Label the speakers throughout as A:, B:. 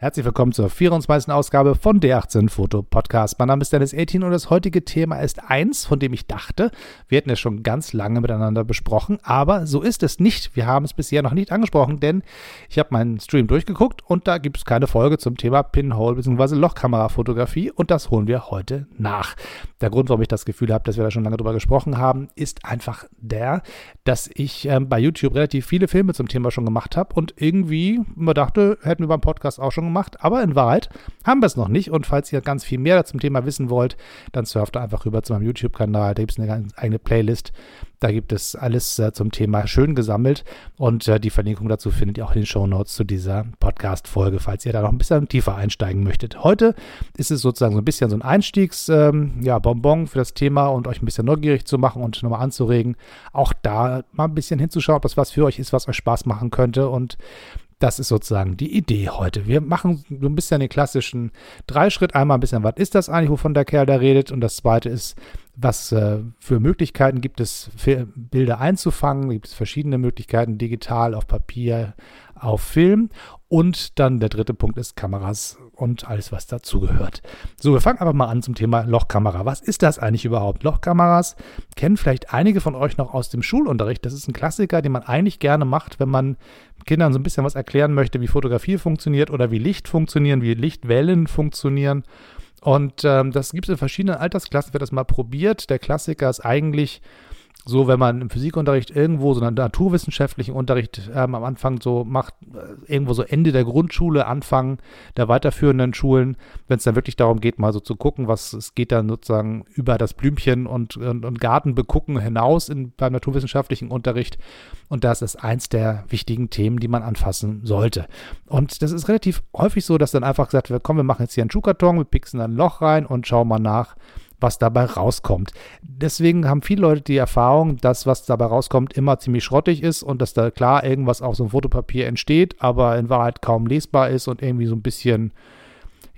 A: Herzlich willkommen zur 24. Ausgabe von D18 Foto Podcast. Mein Name ist Dennis 18 und das heutige Thema ist eins, von dem ich dachte, wir hätten es schon ganz lange miteinander besprochen, aber so ist es nicht. Wir haben es bisher noch nicht angesprochen, denn ich habe meinen Stream durchgeguckt und da gibt es keine Folge zum Thema Pinhole bzw. Lochkamerafotografie und das holen wir heute nach. Der Grund, warum ich das Gefühl habe, dass wir da schon lange drüber gesprochen haben, ist einfach der, dass ich äh, bei YouTube relativ viele Filme zum Thema schon gemacht habe und irgendwie immer dachte, hätten wir beim Podcast auch schon gemacht, aber in Wahrheit haben wir es noch nicht. Und falls ihr ganz viel mehr zum Thema wissen wollt, dann surft einfach rüber zu meinem YouTube-Kanal. Da gibt es eine eigene Playlist. Da gibt es alles äh, zum Thema schön gesammelt und äh, die Verlinkung dazu findet ihr auch in den Show Notes zu dieser Podcast-Folge, falls ihr da noch ein bisschen tiefer einsteigen möchtet. Heute ist es sozusagen so ein bisschen so ein Einstiegsbonbon ähm, ja, für das Thema und euch ein bisschen neugierig zu machen und nochmal anzuregen, auch da mal ein bisschen hinzuschauen, ob das was für euch ist, was euch Spaß machen könnte und das ist sozusagen die Idee heute. Wir machen so ein bisschen den klassischen Dreischritt. Einmal ein bisschen, was ist das eigentlich, wovon der Kerl da redet? Und das zweite ist, was äh, für Möglichkeiten gibt es, Bilder einzufangen? Gibt es verschiedene Möglichkeiten, digital, auf Papier, auf Film. Und dann der dritte Punkt ist Kameras und alles, was dazugehört. So, wir fangen aber mal an zum Thema Lochkamera. Was ist das eigentlich überhaupt? Lochkameras kennen vielleicht einige von euch noch aus dem Schulunterricht. Das ist ein Klassiker, den man eigentlich gerne macht, wenn man Kindern so ein bisschen was erklären möchte, wie Fotografie funktioniert oder wie Licht funktionieren, wie Lichtwellen funktionieren. Und ähm, das gibt es in verschiedenen Altersklassen, wird das mal probiert. Der Klassiker ist eigentlich so, wenn man im Physikunterricht irgendwo so einen naturwissenschaftlichen Unterricht ähm, am Anfang so macht, äh, irgendwo so Ende der Grundschule, Anfang der weiterführenden Schulen, wenn es dann wirklich darum geht, mal so zu gucken, was es geht dann sozusagen über das Blümchen und, und, und Garten begucken hinaus in, beim naturwissenschaftlichen Unterricht. Und das ist eins der wichtigen Themen, die man anfassen sollte. Und das ist relativ häufig so, dass dann einfach gesagt wird, komm, wir machen jetzt hier einen Schuhkarton, wir pixen ein Loch rein und schauen mal nach, was dabei rauskommt. Deswegen haben viele Leute die Erfahrung, dass was dabei rauskommt immer ziemlich schrottig ist und dass da klar irgendwas auf so einem Fotopapier entsteht, aber in Wahrheit kaum lesbar ist und irgendwie so ein bisschen,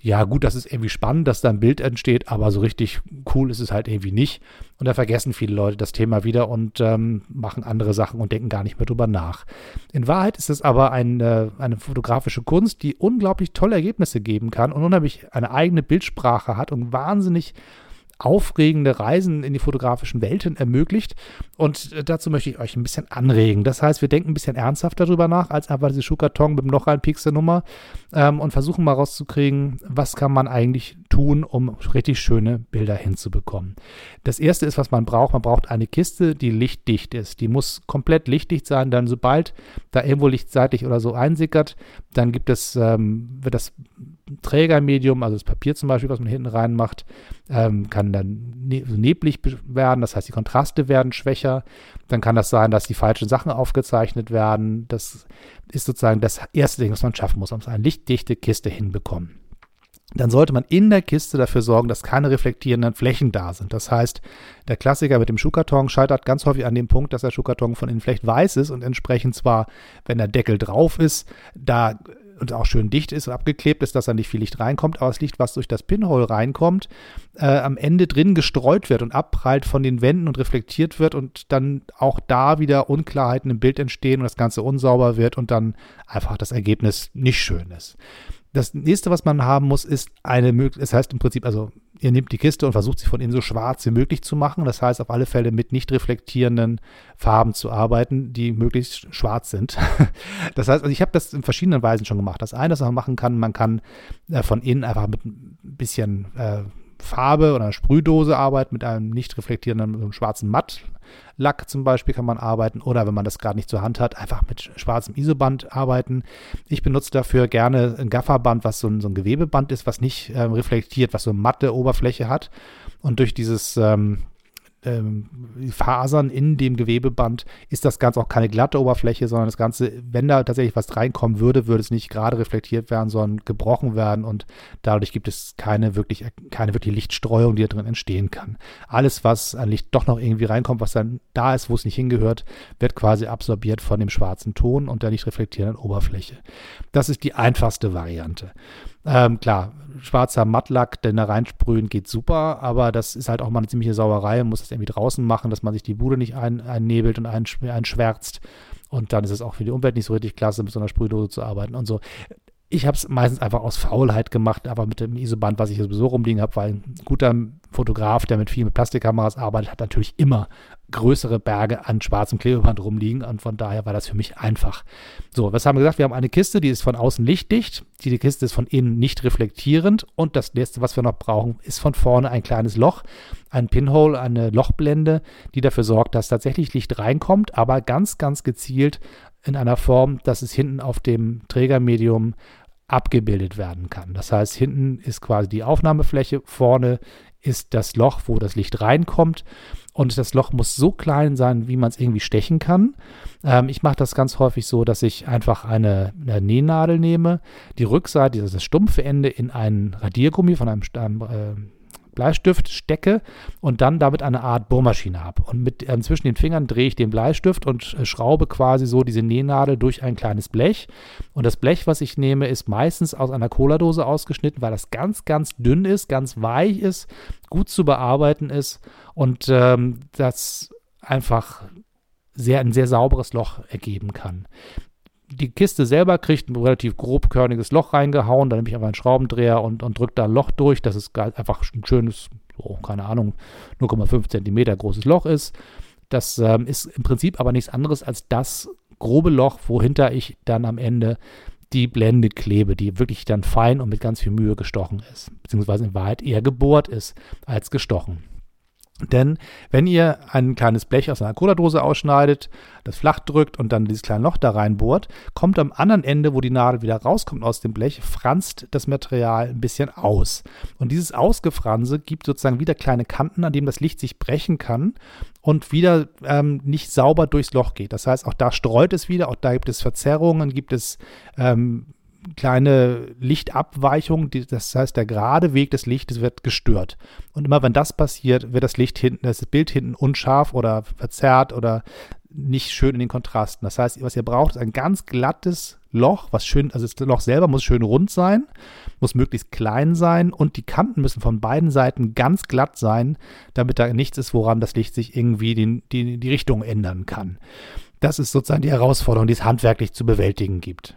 A: ja gut, das ist irgendwie spannend, dass da ein Bild entsteht, aber so richtig cool ist es halt irgendwie nicht. Und da vergessen viele Leute das Thema wieder und ähm, machen andere Sachen und denken gar nicht mehr drüber nach. In Wahrheit ist es aber eine, eine fotografische Kunst, die unglaublich tolle Ergebnisse geben kann und unheimlich eine eigene Bildsprache hat und wahnsinnig aufregende Reisen in die fotografischen Welten ermöglicht. Und äh, dazu möchte ich euch ein bisschen anregen. Das heißt, wir denken ein bisschen ernsthafter darüber nach, als einfach diese Schuhkarton mit noch ein Nummer ähm, und versuchen mal rauszukriegen, was kann man eigentlich tun, um richtig schöne Bilder hinzubekommen. Das erste ist, was man braucht. Man braucht eine Kiste, die lichtdicht ist. Die muss komplett lichtdicht sein, denn sobald da irgendwo lichtseitig oder so einsickert, dann gibt es, ähm, wird das Trägermedium, also das Papier zum Beispiel, was man hinten reinmacht, ähm, kann dann ne neblig werden, das heißt, die Kontraste werden schwächer. Dann kann das sein, dass die falschen Sachen aufgezeichnet werden. Das ist sozusagen das erste Ding, was man schaffen muss, man muss eine lichtdichte Kiste hinbekommen dann sollte man in der Kiste dafür sorgen, dass keine reflektierenden Flächen da sind. Das heißt, der Klassiker mit dem Schuhkarton scheitert ganz häufig an dem Punkt, dass der Schuhkarton von innen vielleicht weiß ist und entsprechend zwar, wenn der Deckel drauf ist, da und auch schön dicht ist, abgeklebt ist, dass da nicht viel Licht reinkommt, aber das Licht, was durch das Pinhole reinkommt, äh, am Ende drin gestreut wird und abprallt von den Wänden und reflektiert wird und dann auch da wieder Unklarheiten im Bild entstehen und das Ganze unsauber wird und dann einfach das Ergebnis nicht schön ist. Das nächste, was man haben muss, ist eine Möglichkeit, das heißt im Prinzip, also ihr nehmt die Kiste und versucht sie von innen so schwarz wie möglich zu machen. Das heißt, auf alle Fälle mit nicht reflektierenden Farben zu arbeiten, die möglichst schwarz sind. Das heißt, also ich habe das in verschiedenen Weisen schon gemacht. Das eine, was man machen kann, man kann äh, von innen einfach mit ein bisschen äh, Farbe oder Sprühdose arbeiten, mit einem nicht reflektierenden schwarzen Mattlack zum Beispiel kann man arbeiten oder wenn man das gerade nicht zur Hand hat, einfach mit schwarzem Isoband arbeiten. Ich benutze dafür gerne ein Gafferband, was so ein, so ein Gewebeband ist, was nicht ähm, reflektiert, was so eine matte Oberfläche hat. Und durch dieses ähm, Fasern in dem Gewebeband ist das Ganze auch keine glatte Oberfläche, sondern das Ganze, wenn da tatsächlich was reinkommen würde, würde es nicht gerade reflektiert werden, sondern gebrochen werden und dadurch gibt es keine wirklich, keine wirklich Lichtstreuung, die da drin entstehen kann. Alles, was an Licht doch noch irgendwie reinkommt, was dann da ist, wo es nicht hingehört, wird quasi absorbiert von dem schwarzen Ton und der nicht reflektierenden Oberfläche. Das ist die einfachste Variante. Ähm, klar, schwarzer Mattlack, den da reinsprühen, geht super, aber das ist halt auch mal eine ziemliche Sauerei. Man muss irgendwie draußen machen, dass man sich die Bude nicht ein, einnebelt und einschwärzt. Und dann ist es auch für die Umwelt nicht so richtig klasse, mit so einer Sprühdose zu arbeiten und so. Ich habe es meistens einfach aus Faulheit gemacht, aber mit dem ISO-Band, was ich sowieso rumliegen habe, weil ein guter Fotograf, der mit viel mit Plastikkameras arbeitet, hat natürlich immer größere Berge an schwarzem Klebeband rumliegen und von daher war das für mich einfach. So, was haben wir gesagt? Wir haben eine Kiste, die ist von außen lichtdicht, die, Kiste ist von innen nicht reflektierend und das letzte, was wir noch brauchen, ist von vorne ein kleines Loch, ein Pinhole, eine Lochblende, die dafür sorgt, dass tatsächlich Licht reinkommt, aber ganz, ganz gezielt in einer Form, dass es hinten auf dem Trägermedium abgebildet werden kann. Das heißt, hinten ist quasi die Aufnahmefläche, vorne ist das Loch, wo das Licht reinkommt. Und das Loch muss so klein sein, wie man es irgendwie stechen kann. Ähm, ich mache das ganz häufig so, dass ich einfach eine, eine Nähnadel nehme, die Rückseite, also das stumpfe Ende in einen Radiergummi von einem, einem äh, Bleistift stecke und dann damit eine Art Bohrmaschine habe. Und mit äh, zwischen den Fingern drehe ich den Bleistift und äh, schraube quasi so diese Nähnadel durch ein kleines Blech. Und das Blech, was ich nehme, ist meistens aus einer Cola-Dose ausgeschnitten, weil das ganz, ganz dünn ist, ganz weich ist, gut zu bearbeiten ist und ähm, das einfach sehr, ein sehr sauberes Loch ergeben kann die Kiste selber kriegt ein relativ grobkörniges Loch reingehauen. Dann nehme ich einfach einen Schraubendreher und, und drücke da ein Loch durch, dass es einfach ein schönes, so, keine Ahnung, 0,5 Zentimeter großes Loch ist. Das ähm, ist im Prinzip aber nichts anderes als das grobe Loch, wohinter ich dann am Ende die Blende klebe, die wirklich dann fein und mit ganz viel Mühe gestochen ist, beziehungsweise in Wahrheit eher gebohrt ist als gestochen. Denn wenn ihr ein kleines Blech aus einer Cola-Dose ausschneidet, das flach drückt und dann dieses kleine Loch da reinbohrt, kommt am anderen Ende, wo die Nadel wieder rauskommt aus dem Blech, franzt das Material ein bisschen aus. Und dieses Ausgefranse gibt sozusagen wieder kleine Kanten, an denen das Licht sich brechen kann und wieder ähm, nicht sauber durchs Loch geht. Das heißt, auch da streut es wieder, auch da gibt es Verzerrungen, gibt es ähm, kleine Lichtabweichung, die, das heißt, der gerade Weg des Lichtes wird gestört. Und immer wenn das passiert, wird das Licht hinten, das Bild hinten unscharf oder verzerrt oder nicht schön in den Kontrasten. Das heißt, was ihr braucht, ist ein ganz glattes Loch, was schön, also das Loch selber muss schön rund sein, muss möglichst klein sein und die Kanten müssen von beiden Seiten ganz glatt sein, damit da nichts ist, woran das Licht sich irgendwie die, die, die Richtung ändern kann. Das ist sozusagen die Herausforderung, die es handwerklich zu bewältigen gibt.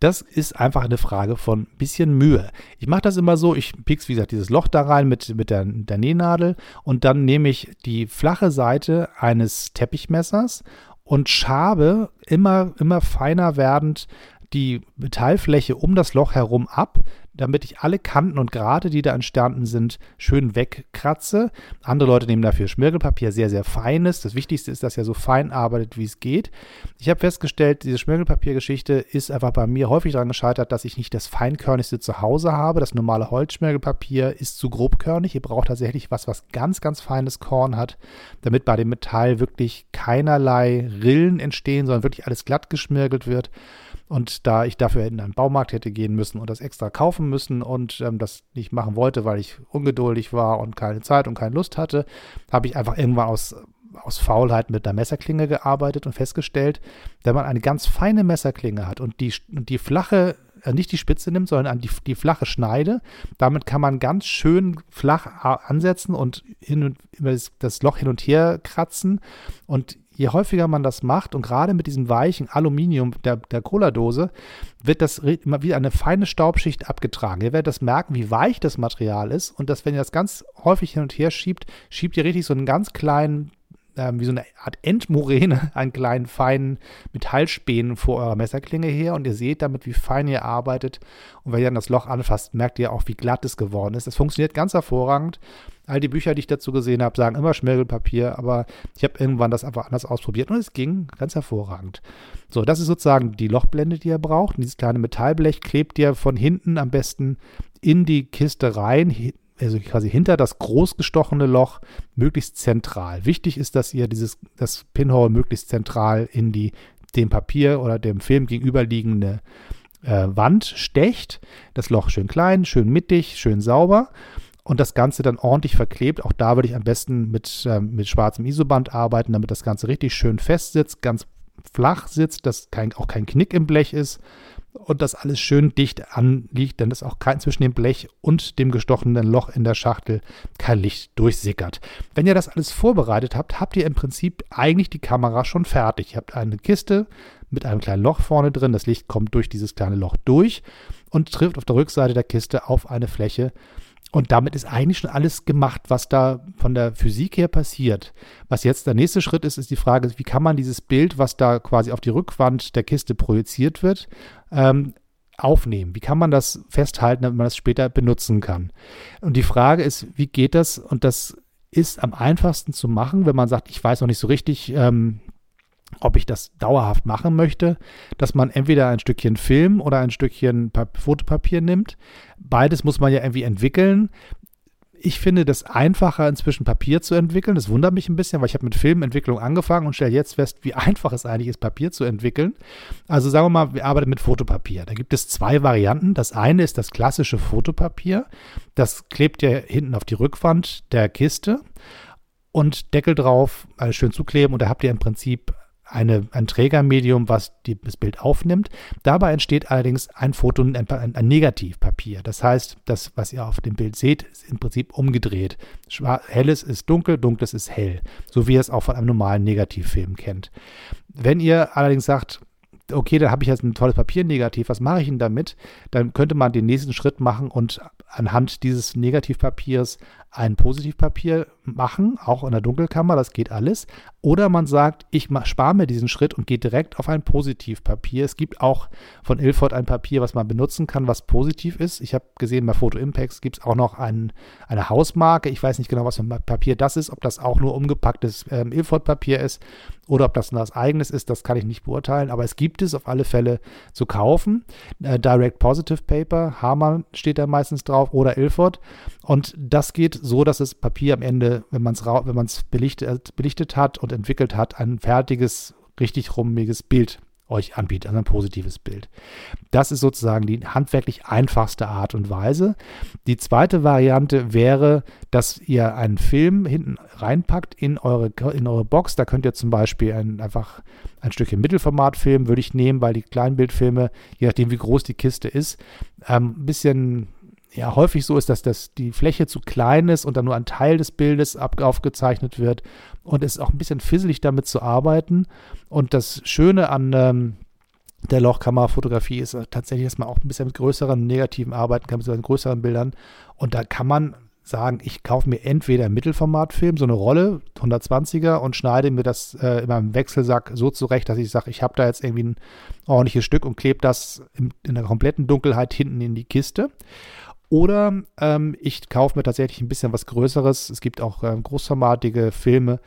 A: Das ist einfach eine Frage von ein bisschen Mühe. Ich mache das immer so, ich piekse, wie gesagt, dieses Loch da rein mit, mit der, der Nähnadel und dann nehme ich die flache Seite eines Teppichmessers und schabe immer, immer feiner werdend die Metallfläche um das Loch herum ab, damit ich alle Kanten und Grate, die da entstanden sind, schön wegkratze. Andere Leute nehmen dafür Schmirgelpapier, sehr, sehr feines. Das Wichtigste ist, dass er so fein arbeitet, wie es geht. Ich habe festgestellt, diese Schmirgelpapiergeschichte ist einfach bei mir häufig daran gescheitert, dass ich nicht das feinkörnigste zu Hause habe. Das normale Holzschmirgelpapier ist zu grobkörnig. Ihr braucht tatsächlich was, was ganz, ganz feines Korn hat, damit bei dem Metall wirklich keinerlei Rillen entstehen, sondern wirklich alles glatt geschmirgelt wird. Und da ich dafür in einen Baumarkt hätte gehen müssen und das extra kaufen müssen und ähm, das nicht machen wollte, weil ich ungeduldig war und keine Zeit und keine Lust hatte, habe ich einfach irgendwann aus, aus Faulheit mit einer Messerklinge gearbeitet und festgestellt, wenn man eine ganz feine Messerklinge hat und die, die flache äh, nicht die Spitze nimmt, sondern die, die flache Schneide. Damit kann man ganz schön flach ansetzen und hin und, das Loch hin und her kratzen. Und je häufiger man das macht und gerade mit diesem weichen Aluminium der, der Cola-Dose, wird das immer wieder eine feine Staubschicht abgetragen. Ihr werdet das merken, wie weich das Material ist und dass, wenn ihr das ganz häufig hin und her schiebt, schiebt ihr richtig so einen ganz kleinen ähm, wie so eine Art Endmoräne, einen kleinen feinen Metallspänen vor eurer Messerklinge her und ihr seht damit, wie fein ihr arbeitet. Und wenn ihr dann das Loch anfasst, merkt ihr auch, wie glatt es geworden ist. Es funktioniert ganz hervorragend. All die Bücher, die ich dazu gesehen habe, sagen immer Schmirgelpapier, aber ich habe irgendwann das einfach anders ausprobiert und es ging ganz hervorragend. So, das ist sozusagen die Lochblende, die ihr braucht. Und dieses kleine Metallblech klebt ihr von hinten am besten in die Kiste rein, also quasi hinter das großgestochene Loch möglichst zentral. Wichtig ist, dass ihr dieses, das Pinhole möglichst zentral in die dem Papier oder dem Film gegenüberliegende äh, Wand stecht. Das Loch schön klein, schön mittig, schön sauber und das Ganze dann ordentlich verklebt. Auch da würde ich am besten mit, äh, mit schwarzem Isoband arbeiten, damit das Ganze richtig schön fest sitzt, ganz flach sitzt, dass kein, auch kein Knick im Blech ist und das alles schön dicht anliegt, denn es auch kein, zwischen dem Blech und dem gestochenen Loch in der Schachtel kein Licht durchsickert. Wenn ihr das alles vorbereitet habt, habt ihr im Prinzip eigentlich die Kamera schon fertig. Ihr habt eine Kiste mit einem kleinen Loch vorne drin. Das Licht kommt durch dieses kleine Loch durch und trifft auf der Rückseite der Kiste auf eine Fläche. Und damit ist eigentlich schon alles gemacht, was da von der Physik her passiert. Was jetzt der nächste Schritt ist, ist die Frage, wie kann man dieses Bild, was da quasi auf die Rückwand der Kiste projiziert wird, ähm, aufnehmen? Wie kann man das festhalten, damit man das später benutzen kann? Und die Frage ist, wie geht das? Und das ist am einfachsten zu machen, wenn man sagt, ich weiß noch nicht so richtig, ähm, ob ich das dauerhaft machen möchte, dass man entweder ein Stückchen Film oder ein Stückchen Fotopapier nimmt. Beides muss man ja irgendwie entwickeln. Ich finde das einfacher, inzwischen Papier zu entwickeln. Das wundert mich ein bisschen, weil ich habe mit Filmentwicklung angefangen und stelle jetzt fest, wie einfach es eigentlich ist, Papier zu entwickeln. Also sagen wir mal, wir arbeiten mit Fotopapier. Da gibt es zwei Varianten. Das eine ist das klassische Fotopapier. Das klebt ja hinten auf die Rückwand der Kiste und Deckel drauf, alles schön zukleben und da habt ihr im Prinzip eine, ein Trägermedium, was die, das Bild aufnimmt. Dabei entsteht allerdings ein Foto, ein, ein, Negativpapier. Das heißt, das, was ihr auf dem Bild seht, ist im Prinzip umgedreht. Schwar helles ist dunkel, dunkles ist hell. So wie ihr es auch von einem normalen Negativfilm kennt. Wenn ihr allerdings sagt, okay, dann habe ich jetzt ein tolles Papiernegativ, was mache ich denn damit? Dann könnte man den nächsten Schritt machen und anhand dieses Negativpapiers ein Positivpapier machen, auch in der Dunkelkammer, das geht alles. Oder man sagt, ich spare mir diesen Schritt und gehe direkt auf ein Positivpapier. Es gibt auch von Ilford ein Papier, was man benutzen kann, was positiv ist. Ich habe gesehen, bei Photo Impacts gibt es auch noch ein, eine Hausmarke. Ich weiß nicht genau, was für ein Papier das ist, ob das auch nur umgepacktes ähm, Ilford-Papier ist oder ob das was eigenes ist, das kann ich nicht beurteilen. Aber es gibt es auf alle Fälle zu kaufen. Äh, Direct Positive Paper, Hamann steht da meistens drauf oder Ilford. Und das geht so, dass das Papier am Ende, wenn man es wenn belichtet, belichtet hat und entwickelt hat, ein fertiges, richtig rummiges Bild euch anbietet, also ein positives Bild. Das ist sozusagen die handwerklich einfachste Art und Weise. Die zweite Variante wäre, dass ihr einen Film hinten reinpackt in eure, in eure Box. Da könnt ihr zum Beispiel ein, einfach ein Stückchen Mittelformatfilm würde ich nehmen, weil die Kleinbildfilme, je nachdem wie groß die Kiste ist, ähm, ein bisschen ja häufig so ist, dass das die Fläche zu klein ist und dann nur ein Teil des Bildes ab, aufgezeichnet wird und es ist auch ein bisschen fisselig damit zu arbeiten. Und das Schöne an ähm, der Lochkammerfotografie ist tatsächlich, dass man auch ein bisschen mit größeren Negativen arbeiten kann, mit größeren Bildern. Und da kann man sagen, ich kaufe mir entweder einen Mittelformatfilm, so eine Rolle, 120er, und schneide mir das äh, in meinem Wechselsack so zurecht, dass ich sage, ich habe da jetzt irgendwie ein ordentliches Stück und klebe das in, in der kompletten Dunkelheit hinten in die Kiste. Oder ähm, ich kaufe mir tatsächlich ein bisschen was Größeres. Es gibt auch ähm, großformatige Filme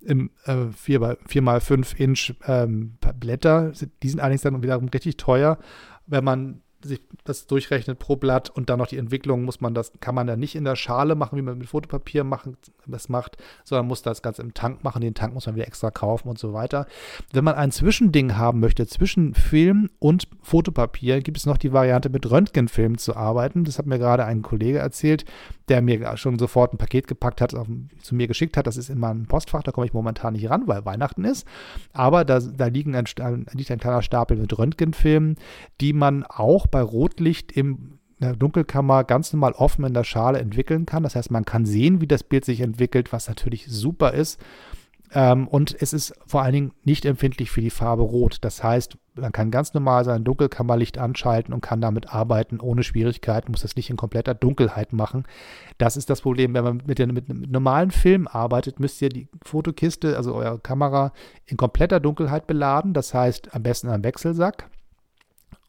A: im äh, 4x5 Inch ähm, Blätter. Die sind allerdings dann wiederum richtig teuer. Wenn man sich das durchrechnet pro Blatt und dann noch die Entwicklung muss man das, kann man dann nicht in der Schale machen, wie man mit Fotopapier machen, das macht, sondern muss das Ganze im Tank machen. Den Tank muss man wieder extra kaufen und so weiter. Wenn man ein Zwischending haben möchte, zwischen Film und Fotopapier, gibt es noch die Variante mit Röntgenfilm zu arbeiten. Das hat mir gerade ein Kollege erzählt, der mir schon sofort ein Paket gepackt hat, auf, zu mir geschickt hat. Das ist in meinem Postfach, da komme ich momentan nicht ran, weil Weihnachten ist. Aber da, da liegen ein, liegt ein kleiner Stapel mit Röntgenfilmen, die man auch bei Rotlicht im der Dunkelkammer ganz normal offen in der Schale entwickeln kann. Das heißt, man kann sehen, wie das Bild sich entwickelt, was natürlich super ist. Ähm, und es ist vor allen Dingen nicht empfindlich für die Farbe Rot. Das heißt, man kann ganz normal sein Dunkelkammerlicht anschalten und kann damit arbeiten ohne Schwierigkeiten, muss das nicht in kompletter Dunkelheit machen. Das ist das Problem, wenn man mit, den, mit einem normalen Film arbeitet, müsst ihr die Fotokiste, also eure Kamera, in kompletter Dunkelheit beladen. Das heißt, am besten einen Wechselsack.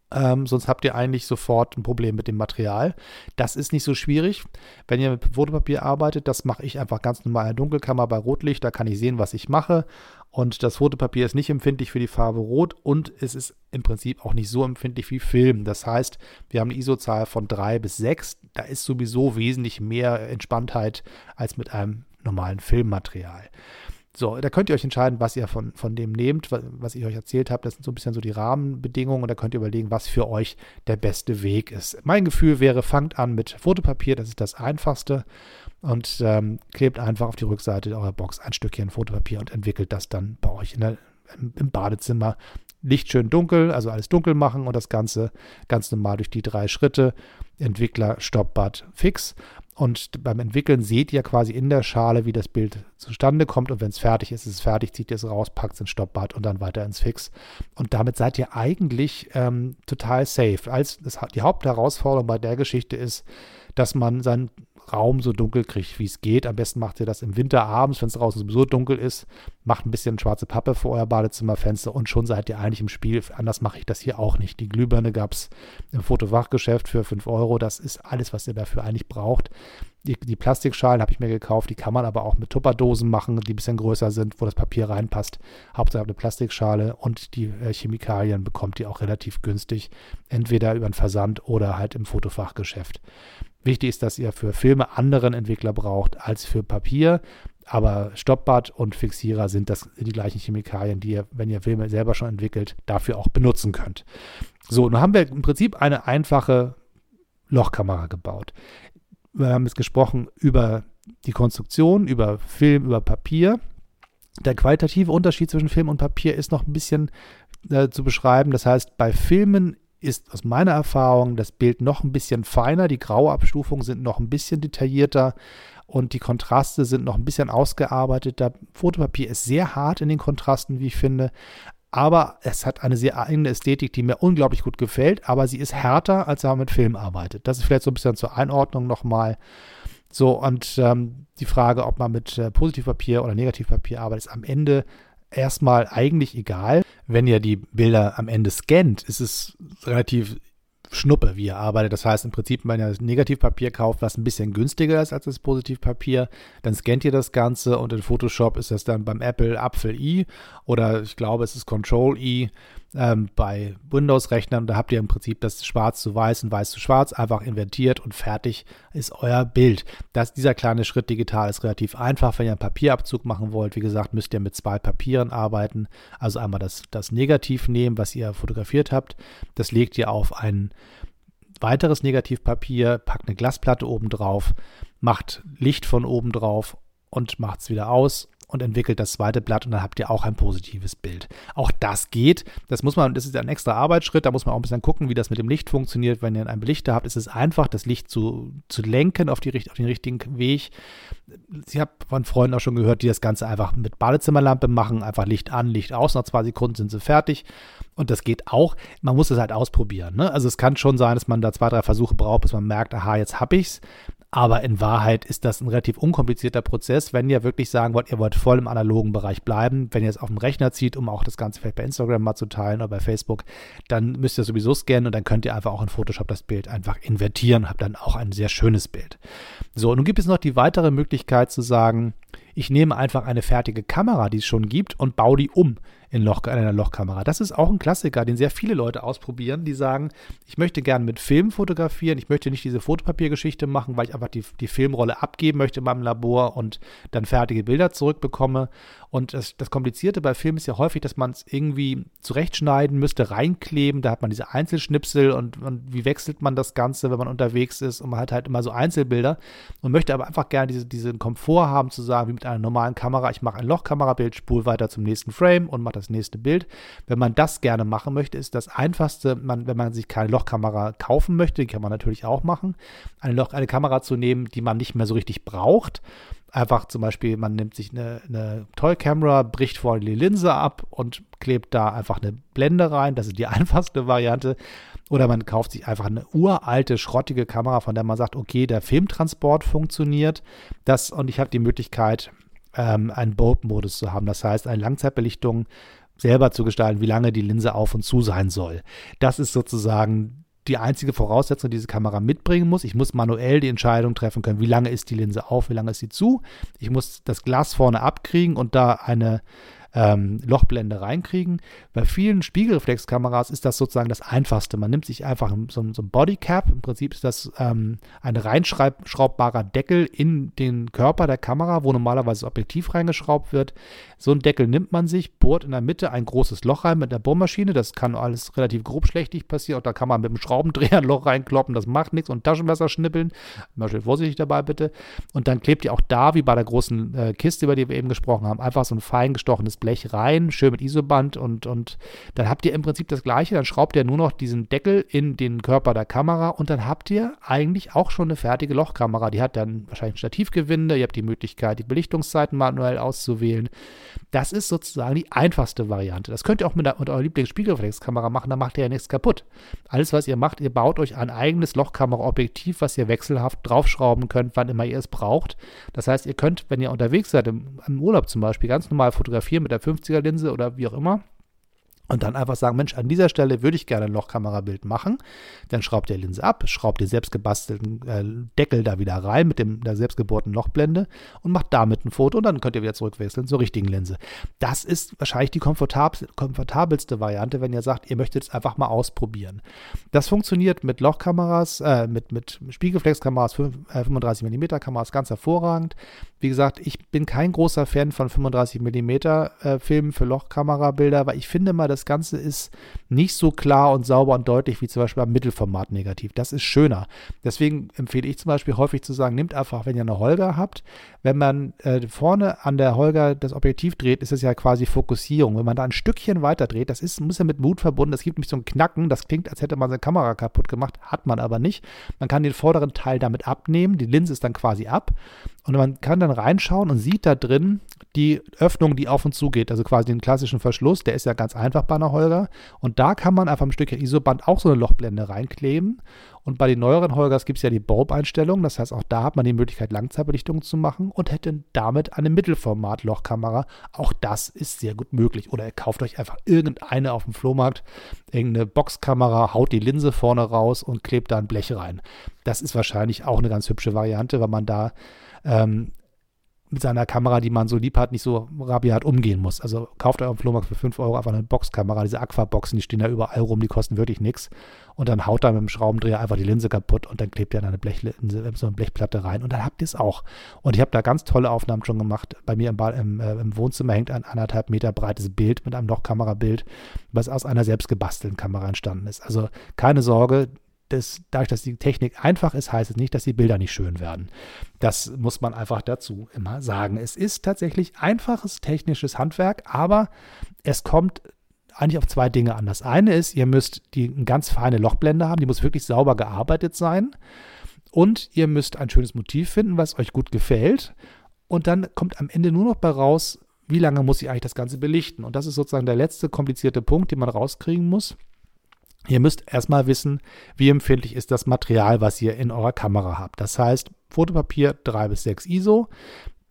A: Ähm, sonst habt ihr eigentlich sofort ein Problem mit dem Material. Das ist nicht so schwierig. Wenn ihr mit Fotopapier arbeitet, das mache ich einfach ganz normal in der Dunkelkammer bei Rotlicht. Da kann ich sehen, was ich mache. Und das Fotopapier ist nicht empfindlich für die Farbe Rot und es ist im Prinzip auch nicht so empfindlich wie Film. Das heißt, wir haben eine ISO-Zahl von 3 bis 6. Da ist sowieso wesentlich mehr Entspanntheit als mit einem normalen Filmmaterial. So, da könnt ihr euch entscheiden, was ihr von, von dem nehmt, was, ich euch erzählt habe. Das sind so ein bisschen so die Rahmenbedingungen und da könnt ihr überlegen, was für euch der beste Weg ist. Mein Gefühl wäre, fangt an mit Fotopapier, das ist das einfachste und ähm, klebt einfach auf die Rückseite eurer Box ein Stückchen Fotopapier und entwickelt das dann bei euch in der, im Badezimmer Licht schön dunkel, also alles dunkel machen und das Ganze ganz normal durch die drei Schritte. Entwickler, Stop, Bud, Fix. Und beim Entwickeln seht ihr quasi in der Schale, wie das Bild zustande kommt. Und wenn es fertig ist, ist es fertig, zieht ihr es raus, packt es ins Stoppbad und dann weiter ins Fix. Und damit seid ihr eigentlich ähm, total safe. Als das, die Hauptherausforderung bei der Geschichte ist, dass man seinen Raum so dunkel kriegt, wie es geht. Am besten macht ihr das im Winter abends, wenn es draußen sowieso dunkel ist. Macht ein bisschen schwarze Pappe vor euer Badezimmerfenster und schon seid ihr eigentlich im Spiel. Anders mache ich das hier auch nicht. Die Glühbirne gab es im Fotowachgeschäft für 5 Euro. Das ist alles, was ihr dafür eigentlich braucht. Die, die Plastikschalen habe ich mir gekauft. Die kann man aber auch mit Tupperdosen machen, die ein bisschen größer sind, wo das Papier reinpasst. Hauptsache eine Plastikschale und die äh, Chemikalien bekommt ihr auch relativ günstig. Entweder über einen Versand oder halt im Fotofachgeschäft. Wichtig ist, dass ihr für Filme anderen Entwickler braucht als für Papier. Aber Stoppbad und Fixierer sind das die gleichen Chemikalien, die ihr, wenn ihr Filme selber schon entwickelt, dafür auch benutzen könnt. So, nun haben wir im Prinzip eine einfache Lochkamera gebaut. Wir haben jetzt gesprochen über die Konstruktion, über Film, über Papier. Der qualitative Unterschied zwischen Film und Papier ist noch ein bisschen äh, zu beschreiben. Das heißt, bei Filmen ist aus meiner Erfahrung das Bild noch ein bisschen feiner, die Grauabstufungen sind noch ein bisschen detaillierter und die Kontraste sind noch ein bisschen ausgearbeiteter. Fotopapier ist sehr hart in den Kontrasten, wie ich finde, aber es hat eine sehr eigene Ästhetik, die mir unglaublich gut gefällt, aber sie ist härter, als wenn man mit Film arbeitet. Das ist vielleicht so ein bisschen zur Einordnung nochmal. So, und ähm, die Frage, ob man mit äh, Positivpapier oder Negativpapier arbeitet, ist am Ende erstmal eigentlich egal. Wenn ihr die Bilder am Ende scannt, ist es relativ Schnuppe, wie ihr arbeitet. Das heißt im Prinzip, wenn ihr das Negativpapier kauft, was ein bisschen günstiger ist als das Positivpapier, dann scannt ihr das Ganze und in Photoshop ist das dann beim Apple Apfel i oder ich glaube, es ist Control i ähm, bei Windows-Rechnern. Da habt ihr im Prinzip das Schwarz zu Weiß und Weiß zu Schwarz einfach invertiert und fertig ist euer Bild. Das, dieser kleine Schritt digital ist relativ einfach. Wenn ihr einen Papierabzug machen wollt, wie gesagt, müsst ihr mit zwei Papieren arbeiten. Also einmal das, das Negativ nehmen, was ihr fotografiert habt. Das legt ihr auf ein weiteres Negativpapier, packt eine Glasplatte oben drauf, macht Licht von oben drauf und macht es wieder aus und entwickelt das zweite Blatt und dann habt ihr auch ein positives Bild. Auch das geht. Das muss man, das ist ein extra Arbeitsschritt. Da muss man auch ein bisschen gucken, wie das mit dem Licht funktioniert. Wenn ihr einen Belichter habt, ist es einfach, das Licht zu, zu lenken auf, die, auf den richtigen Weg. Ich habe von Freunden auch schon gehört, die das Ganze einfach mit Badezimmerlampe machen. Einfach Licht an, Licht aus. Nach zwei Sekunden sind sie fertig. Und das geht auch. Man muss es halt ausprobieren. Ne? Also es kann schon sein, dass man da zwei, drei Versuche braucht, bis man merkt, aha, jetzt habe ich es. Aber in Wahrheit ist das ein relativ unkomplizierter Prozess, wenn ihr wirklich sagen wollt, ihr wollt voll im analogen Bereich bleiben. Wenn ihr es auf dem Rechner zieht, um auch das Ganze vielleicht bei Instagram mal zu teilen oder bei Facebook, dann müsst ihr sowieso scannen und dann könnt ihr einfach auch in Photoshop das Bild einfach invertieren, habt dann auch ein sehr schönes Bild. So, nun gibt es noch die weitere Möglichkeit zu sagen, ich nehme einfach eine fertige Kamera, die es schon gibt, und baue die um in, Loch, in einer Lochkamera. Das ist auch ein Klassiker, den sehr viele Leute ausprobieren, die sagen, ich möchte gerne mit Film fotografieren, ich möchte nicht diese Fotopapiergeschichte machen, weil ich einfach die, die Filmrolle abgeben möchte in meinem Labor und dann fertige Bilder zurückbekomme. Und das, das Komplizierte bei Film ist ja häufig, dass man es irgendwie zurechtschneiden müsste, reinkleben. Da hat man diese Einzelschnipsel und, und wie wechselt man das Ganze, wenn man unterwegs ist. Und man hat halt immer so Einzelbilder und möchte aber einfach gerne diese, diesen Komfort haben, zu sagen, wie mit einer normalen Kamera, ich mache ein Lochkamerabild, spule weiter zum nächsten Frame und mache das nächste Bild. Wenn man das gerne machen möchte, ist das einfachste, man, wenn man sich keine Lochkamera kaufen möchte, die kann man natürlich auch machen, eine, Loch, eine Kamera zu nehmen, die man nicht mehr so richtig braucht. Einfach zum Beispiel, man nimmt sich eine, eine Toy Camera, bricht vorne die Linse ab und klebt da einfach eine Blende rein. Das ist die einfachste Variante. Oder man kauft sich einfach eine uralte, schrottige Kamera, von der man sagt, okay, der Filmtransport funktioniert. Das und ich habe die Möglichkeit, ähm, einen Bulb-Modus zu haben. Das heißt, eine Langzeitbelichtung selber zu gestalten, wie lange die Linse auf und zu sein soll. Das ist sozusagen die einzige Voraussetzung, die diese Kamera mitbringen muss. Ich muss manuell die Entscheidung treffen können, wie lange ist die Linse auf, wie lange ist sie zu. Ich muss das Glas vorne abkriegen und da eine ähm, Lochblende reinkriegen. Bei vielen Spiegelreflexkameras ist das sozusagen das Einfachste. Man nimmt sich einfach so, so ein Bodycap. Im Prinzip ist das ähm, ein reinschraubbarer Deckel in den Körper der Kamera, wo normalerweise das Objektiv reingeschraubt wird. So einen Deckel nimmt man sich, bohrt in der Mitte ein großes Loch rein mit der Bohrmaschine. Das kann alles relativ grobschlächtig passieren. Und da kann man mit dem Schraubendreher ein Loch reinkloppen. Das macht nichts. Und Taschenmesser schnippeln. Mal schön vorsichtig dabei bitte. Und dann klebt ihr auch da, wie bei der großen äh, Kiste, über die wir eben gesprochen haben, einfach so ein fein gestochenes Blech rein, schön mit Isoband und, und dann habt ihr im Prinzip das gleiche. Dann schraubt ihr nur noch diesen Deckel in den Körper der Kamera und dann habt ihr eigentlich auch schon eine fertige Lochkamera. Die hat dann wahrscheinlich ein Stativgewinde, ihr habt die Möglichkeit, die Belichtungszeiten manuell auszuwählen. Das ist sozusagen die einfachste Variante. Das könnt ihr auch mit, der, mit eurer Lieblingsspiegelreflexkamera machen, da macht ihr ja nichts kaputt. Alles, was ihr macht, ihr baut euch ein eigenes Lochkameraobjektiv, was ihr wechselhaft draufschrauben könnt, wann immer ihr es braucht. Das heißt, ihr könnt, wenn ihr unterwegs seid, im, im Urlaub zum Beispiel, ganz normal fotografieren mit der 50er Linse oder wie auch immer und dann einfach sagen, Mensch, an dieser Stelle würde ich gerne ein Lochkamerabild machen. Dann schraubt ihr Linse ab, schraubt den selbstgebastelten äh, Deckel da wieder rein mit dem, der selbstgebohrten Lochblende und macht damit ein Foto und dann könnt ihr wieder zurückwechseln zur richtigen Linse. Das ist wahrscheinlich die komfortab komfortabelste Variante, wenn ihr sagt, ihr möchtet es einfach mal ausprobieren. Das funktioniert mit Lochkameras, äh, mit, mit Spiegelflexkameras, 35 mm Kameras ganz hervorragend. Wie gesagt, ich bin kein großer Fan von 35 mm äh, Filmen für Lochkamerabilder, weil ich finde mal, das Ganze ist nicht so klar und sauber und deutlich wie zum Beispiel beim Mittelformat negativ. Das ist schöner. Deswegen empfehle ich zum Beispiel häufig zu sagen, nehmt einfach, wenn ihr eine Holger habt, wenn man äh, vorne an der Holger das Objektiv dreht, ist es ja quasi Fokussierung. Wenn man da ein Stückchen weiter dreht, das ist, muss ja mit Mut verbunden, das gibt nämlich so ein Knacken, das klingt, als hätte man seine Kamera kaputt gemacht, hat man aber nicht. Man kann den vorderen Teil damit abnehmen, die Linse ist dann quasi ab und man kann dann reinschauen und sieht da drin die Öffnung, die auf und zu geht, also quasi den klassischen Verschluss, der ist ja ganz einfach bei einer Holger. Und da kann man einfach ein Stückchen Isoband auch so eine Lochblende reinkleben. Und bei den neueren Holgers gibt es ja die Bulb-Einstellung, das heißt, auch da hat man die Möglichkeit, Langzeitbelichtung zu machen und hätte damit eine Mittelformat-Lochkamera. Auch das ist sehr gut möglich. Oder ihr kauft euch einfach irgendeine auf dem Flohmarkt, irgendeine Boxkamera, haut die Linse vorne raus und klebt da ein Blech rein. Das ist wahrscheinlich auch eine ganz hübsche Variante, weil man da ähm, mit seiner Kamera, die man so lieb hat, nicht so rabiat umgehen muss. Also kauft euch auf dem Flohmarkt für 5 Euro einfach eine Boxkamera, diese Aquaboxen, die stehen da überall rum, die kosten wirklich nichts. Und dann haut da mit dem Schraubendreher einfach die Linse kaputt und dann klebt ihr dann eine Blechlinse, so eine Blechplatte rein und dann habt ihr es auch. Und ich habe da ganz tolle Aufnahmen schon gemacht. Bei mir im, im, äh, im, Wohnzimmer hängt ein anderthalb Meter breites Bild mit einem Lochkamerabild, was aus einer selbst gebastelten Kamera entstanden ist. Also keine Sorge, das, dadurch, dass die Technik einfach ist, heißt es nicht, dass die Bilder nicht schön werden. Das muss man einfach dazu immer sagen. Es ist tatsächlich einfaches technisches Handwerk, aber es kommt eigentlich auf zwei Dinge an. Das eine ist, ihr müsst die eine ganz feine Lochblende haben, die muss wirklich sauber gearbeitet sein. Und ihr müsst ein schönes Motiv finden, was euch gut gefällt. Und dann kommt am Ende nur noch bei raus, wie lange muss ich eigentlich das Ganze belichten. Und das ist sozusagen der letzte komplizierte Punkt, den man rauskriegen muss. Ihr müsst erstmal wissen, wie empfindlich ist das Material, was ihr in eurer Kamera habt. Das heißt, Fotopapier 3 bis 6 ISO.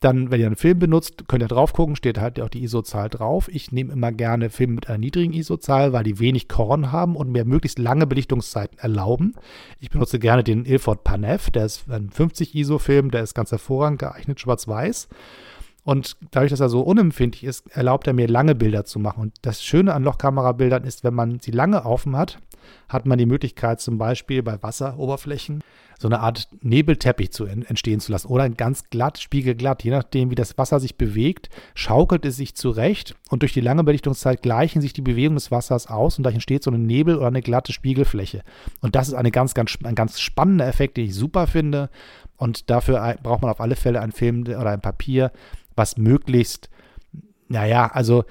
A: Dann, wenn ihr einen Film benutzt, könnt ihr drauf gucken, steht halt auch die ISO-Zahl drauf. Ich nehme immer gerne Filme mit einer niedrigen ISO-Zahl, weil die wenig Korn haben und mir möglichst lange Belichtungszeiten erlauben. Ich benutze gerne den Ilford Panef, der ist ein 50 ISO-Film, der ist ganz hervorragend geeignet, schwarz-weiß. Und dadurch, dass er so unempfindlich ist, erlaubt er mir lange Bilder zu machen. Und das Schöne an Lochkamerabildern ist, wenn man sie lange offen hat, hat man die Möglichkeit zum Beispiel bei Wasseroberflächen so eine Art Nebelteppich zu entstehen zu lassen oder ein ganz glatt, spiegelglatt. Je nachdem, wie das Wasser sich bewegt, schaukelt es sich zurecht und durch die lange Belichtungszeit gleichen sich die Bewegungen des Wassers aus und da entsteht so ein Nebel oder eine glatte Spiegelfläche. Und das ist eine ganz, ganz, ein ganz spannender Effekt, den ich super finde. Und dafür braucht man auf alle Fälle einen Film oder ein Papier, was möglichst, naja, also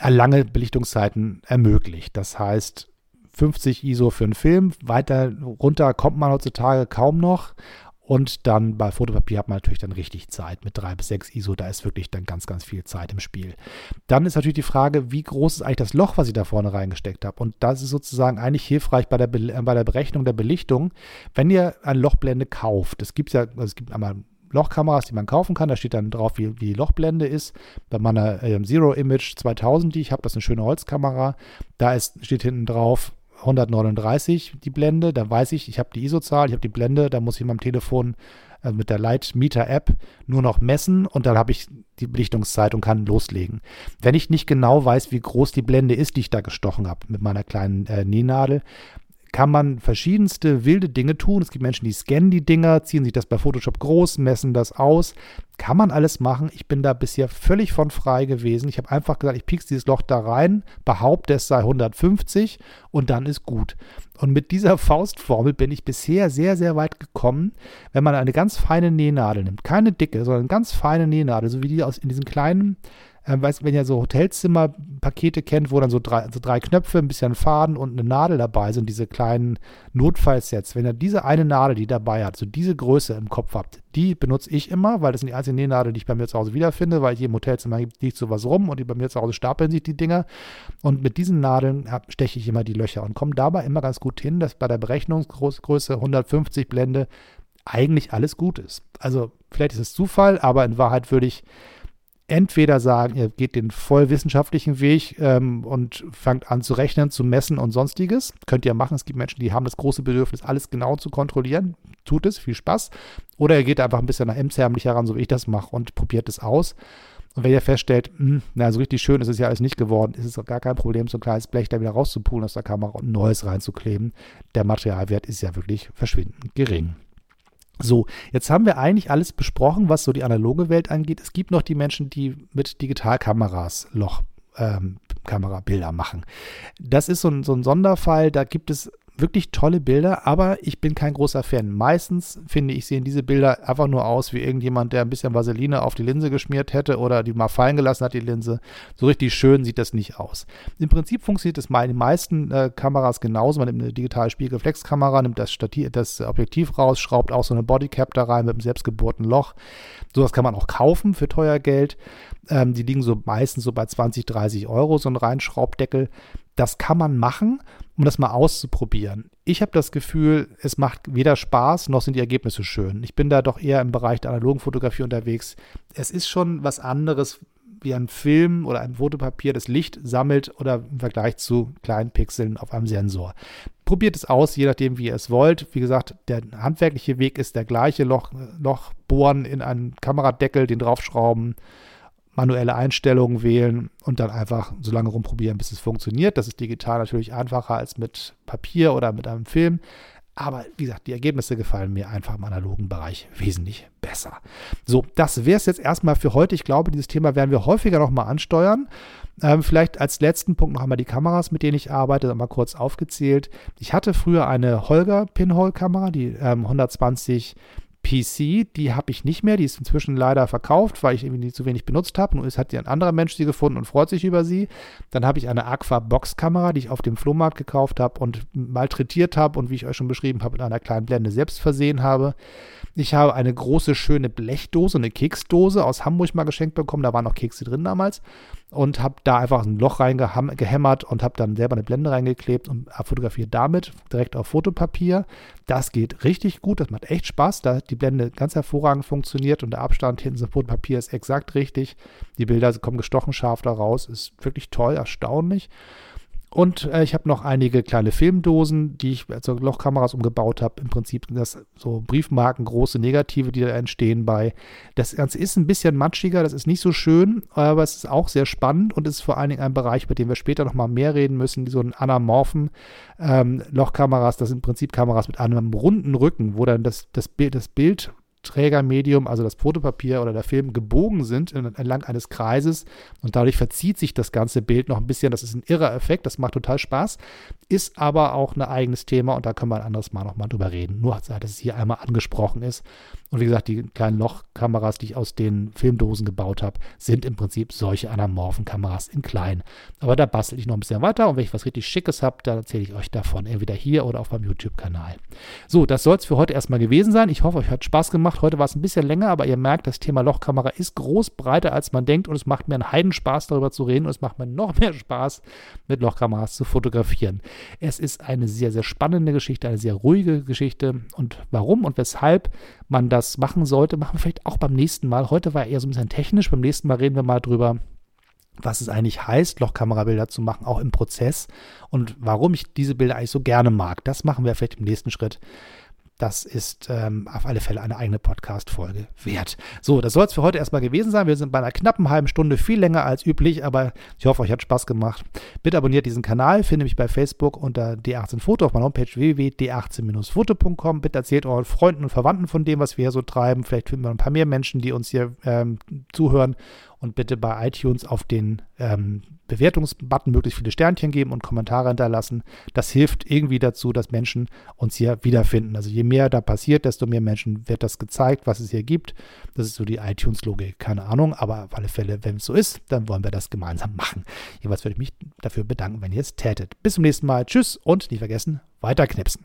A: lange Belichtungszeiten ermöglicht. Das heißt, 50 ISO für einen Film, weiter runter kommt man heutzutage kaum noch. Und dann bei Fotopapier hat man natürlich dann richtig Zeit mit 3 bis 6 ISO. Da ist wirklich dann ganz, ganz viel Zeit im Spiel. Dann ist natürlich die Frage, wie groß ist eigentlich das Loch, was ich da vorne reingesteckt habe? Und das ist sozusagen eigentlich hilfreich bei der, Be äh, bei der Berechnung der Belichtung. Wenn ihr eine Lochblende kauft, es gibt ja, also es gibt einmal Lochkameras, die man kaufen kann. Da steht dann drauf, wie, wie die Lochblende ist. Bei meiner äh, Zero Image 2000, die ich habe, das ist eine schöne Holzkamera. Da ist, steht hinten drauf 139 die Blende. Da weiß ich, ich habe die ISO-Zahl, ich habe die Blende. Da muss ich mit dem Telefon äh, mit der Light Meter App nur noch messen und dann habe ich die Belichtungszeit und kann loslegen. Wenn ich nicht genau weiß, wie groß die Blende ist, die ich da gestochen habe mit meiner kleinen äh, Nähnadel, kann man verschiedenste wilde Dinge tun. Es gibt Menschen, die scannen die Dinger, ziehen sich das bei Photoshop groß, messen das aus. Kann man alles machen. Ich bin da bisher völlig von frei gewesen. Ich habe einfach gesagt, ich piekse dieses Loch da rein, behaupte, es sei 150 und dann ist gut. Und mit dieser Faustformel bin ich bisher sehr, sehr weit gekommen, wenn man eine ganz feine Nähnadel nimmt. Keine dicke, sondern ganz feine Nähnadel, so wie die aus in diesen kleinen äh, weiß, wenn ihr so Hotelzimmerpakete kennt, wo dann so drei, so drei Knöpfe, ein bisschen Faden und eine Nadel dabei sind, diese kleinen Notfallsets, wenn ihr diese eine Nadel, die dabei hat, so diese Größe im Kopf habt, die benutze ich immer, weil das sind die einzigen Nähnadeln, die ich bei mir zu Hause wiederfinde, weil hier im Hotelzimmer liegt sowas rum und die bei mir zu Hause stapeln sich die Dinger. Und mit diesen Nadeln steche ich immer die Löcher und komme dabei immer ganz gut hin, dass bei der Berechnungsgröße 150 Blende eigentlich alles gut ist. Also vielleicht ist es Zufall, aber in Wahrheit würde ich entweder sagen, ihr geht den voll wissenschaftlichen Weg ähm, und fangt an zu rechnen, zu messen und sonstiges. Könnt ihr machen. Es gibt Menschen, die haben das große Bedürfnis, alles genau zu kontrollieren. Tut es, viel Spaß. Oder ihr geht einfach ein bisschen nach emsärmlich heran, so wie ich das mache, und probiert es aus. Und wenn ihr feststellt, mh, hm, na, so richtig schön ist es ja alles nicht geworden, ist es gar kein Problem, so ein kleines Blech da wieder rauszupulen aus der Kamera und neues reinzukleben. Der Materialwert ist ja wirklich verschwindend gering. So, jetzt haben wir eigentlich alles besprochen, was so die analoge Welt angeht. Es gibt noch die Menschen, die mit Digitalkameras Loch ähm, Kamerabilder machen. Das ist so ein, so ein Sonderfall. Da gibt es wirklich tolle Bilder, aber ich bin kein großer Fan. Meistens finde ich, sehen diese Bilder einfach nur aus wie irgendjemand, der ein bisschen Vaseline auf die Linse geschmiert hätte oder die mal fallen gelassen hat, die Linse. So richtig schön sieht das nicht aus. Im Prinzip funktioniert es bei den meisten äh, Kameras genauso. Man nimmt eine digitale Spiegelreflexkamera, nimmt das, das Objektiv raus, schraubt auch so eine Bodycap da rein mit einem selbstgebohrten Loch. Sowas kann man auch kaufen für teuer Geld. Ähm, die liegen so meistens so bei 20, 30 Euro, so ein Reinschraubdeckel. Das kann man machen um das mal auszuprobieren. Ich habe das Gefühl, es macht weder Spaß noch sind die Ergebnisse schön. Ich bin da doch eher im Bereich der analogen Fotografie unterwegs. Es ist schon was anderes wie ein Film oder ein Fotopapier das Licht sammelt oder im Vergleich zu kleinen Pixeln auf einem Sensor. Probiert es aus, je nachdem, wie ihr es wollt. Wie gesagt, der handwerkliche Weg ist der gleiche. Loch, Loch bohren in einen Kameradeckel, den draufschrauben, manuelle Einstellungen wählen und dann einfach so lange rumprobieren, bis es funktioniert. Das ist digital natürlich einfacher als mit Papier oder mit einem Film. Aber wie gesagt, die Ergebnisse gefallen mir einfach im analogen Bereich wesentlich besser. So, das wäre es jetzt erstmal für heute. Ich glaube, dieses Thema werden wir häufiger nochmal ansteuern. Ähm, vielleicht als letzten Punkt noch einmal die Kameras, mit denen ich arbeite, mal kurz aufgezählt. Ich hatte früher eine Holger Pinhole-Kamera, die ähm, 120 PC, die habe ich nicht mehr. Die ist inzwischen leider verkauft, weil ich irgendwie zu wenig benutzt habe. Nun hat ein anderer Mensch sie gefunden und freut sich über sie. Dann habe ich eine Aqua Box-Kamera, die ich auf dem Flohmarkt gekauft habe und malträtiert habe und wie ich euch schon beschrieben habe, mit einer kleinen Blende selbst versehen habe. Ich habe eine große, schöne Blechdose, eine Keksdose aus Hamburg mal geschenkt bekommen. Da waren noch Kekse drin damals und habe da einfach ein Loch reingehämmert und habe dann selber eine Blende reingeklebt und fotografiere damit direkt auf Fotopapier. Das geht richtig gut, das macht echt Spaß, da die Blende ganz hervorragend funktioniert und der Abstand hinten zum Fotopapier ist exakt richtig. Die Bilder kommen gestochen scharf da raus, ist wirklich toll, erstaunlich. Und äh, ich habe noch einige kleine Filmdosen, die ich zur Lochkameras umgebaut habe. Im Prinzip das so Briefmarken, große Negative, die da entstehen bei. Das Ganze ist ein bisschen matschiger, das ist nicht so schön, aber es ist auch sehr spannend und ist vor allen Dingen ein Bereich, bei dem wir später nochmal mehr reden müssen, so ein anamorphen ähm, Lochkameras. Das sind im Prinzip Kameras mit einem runden Rücken, wo dann das, das, Bild, das Bild Trägermedium, also das Fotopapier oder der Film, gebogen sind entlang eines Kreises und dadurch verzieht sich das ganze Bild noch ein bisschen. Das ist ein irrer Effekt, das macht total Spaß, ist aber auch ein eigenes Thema und da können wir ein anderes Mal nochmal drüber reden. Nur, dass es hier einmal angesprochen ist. Und wie gesagt, die kleinen Lochkameras, die ich aus den Filmdosen gebaut habe, sind im Prinzip solche anamorphen Kameras in klein. Aber da bastel ich noch ein bisschen weiter und wenn ich was richtig Schickes habe, dann erzähle ich euch davon, entweder hier oder auf meinem YouTube-Kanal. So, das soll es für heute erstmal gewesen sein. Ich hoffe, euch hat Spaß gemacht gemacht. Heute war es ein bisschen länger, aber ihr merkt, das Thema Lochkamera ist groß, breiter als man denkt und es macht mir einen Heidenspaß darüber zu reden und es macht mir noch mehr Spaß, mit Lochkameras zu fotografieren. Es ist eine sehr, sehr spannende Geschichte, eine sehr ruhige Geschichte und warum und weshalb man das machen sollte, machen wir vielleicht auch beim nächsten Mal. Heute war eher so ein bisschen technisch, beim nächsten Mal reden wir mal drüber, was es eigentlich heißt, Lochkamerabilder zu machen, auch im Prozess und warum ich diese Bilder eigentlich so gerne mag. Das machen wir vielleicht im nächsten Schritt. Das ist ähm, auf alle Fälle eine eigene Podcast-Folge wert. So, das soll es für heute erstmal gewesen sein. Wir sind bei einer knappen halben Stunde viel länger als üblich, aber ich hoffe, euch hat Spaß gemacht. Bitte abonniert diesen Kanal, finde mich bei Facebook unter D18Foto auf meiner Homepage www.d18-foto.com. Bitte erzählt euren Freunden und Verwandten von dem, was wir hier so treiben. Vielleicht finden wir ein paar mehr Menschen, die uns hier ähm, zuhören und bitte bei iTunes auf den ähm, Bewertungsbutton möglichst viele Sternchen geben und Kommentare hinterlassen. Das hilft irgendwie dazu, dass Menschen uns hier wiederfinden. Also je mehr da passiert, desto mehr Menschen wird das gezeigt, was es hier gibt. Das ist so die iTunes-Logik, keine Ahnung, aber auf alle Fälle, wenn es so ist, dann wollen wir das gemeinsam machen. Jeweils würde ich mich dafür bedanken, wenn ihr es tätet. Bis zum nächsten Mal. Tschüss und nicht vergessen, weiter knipsen.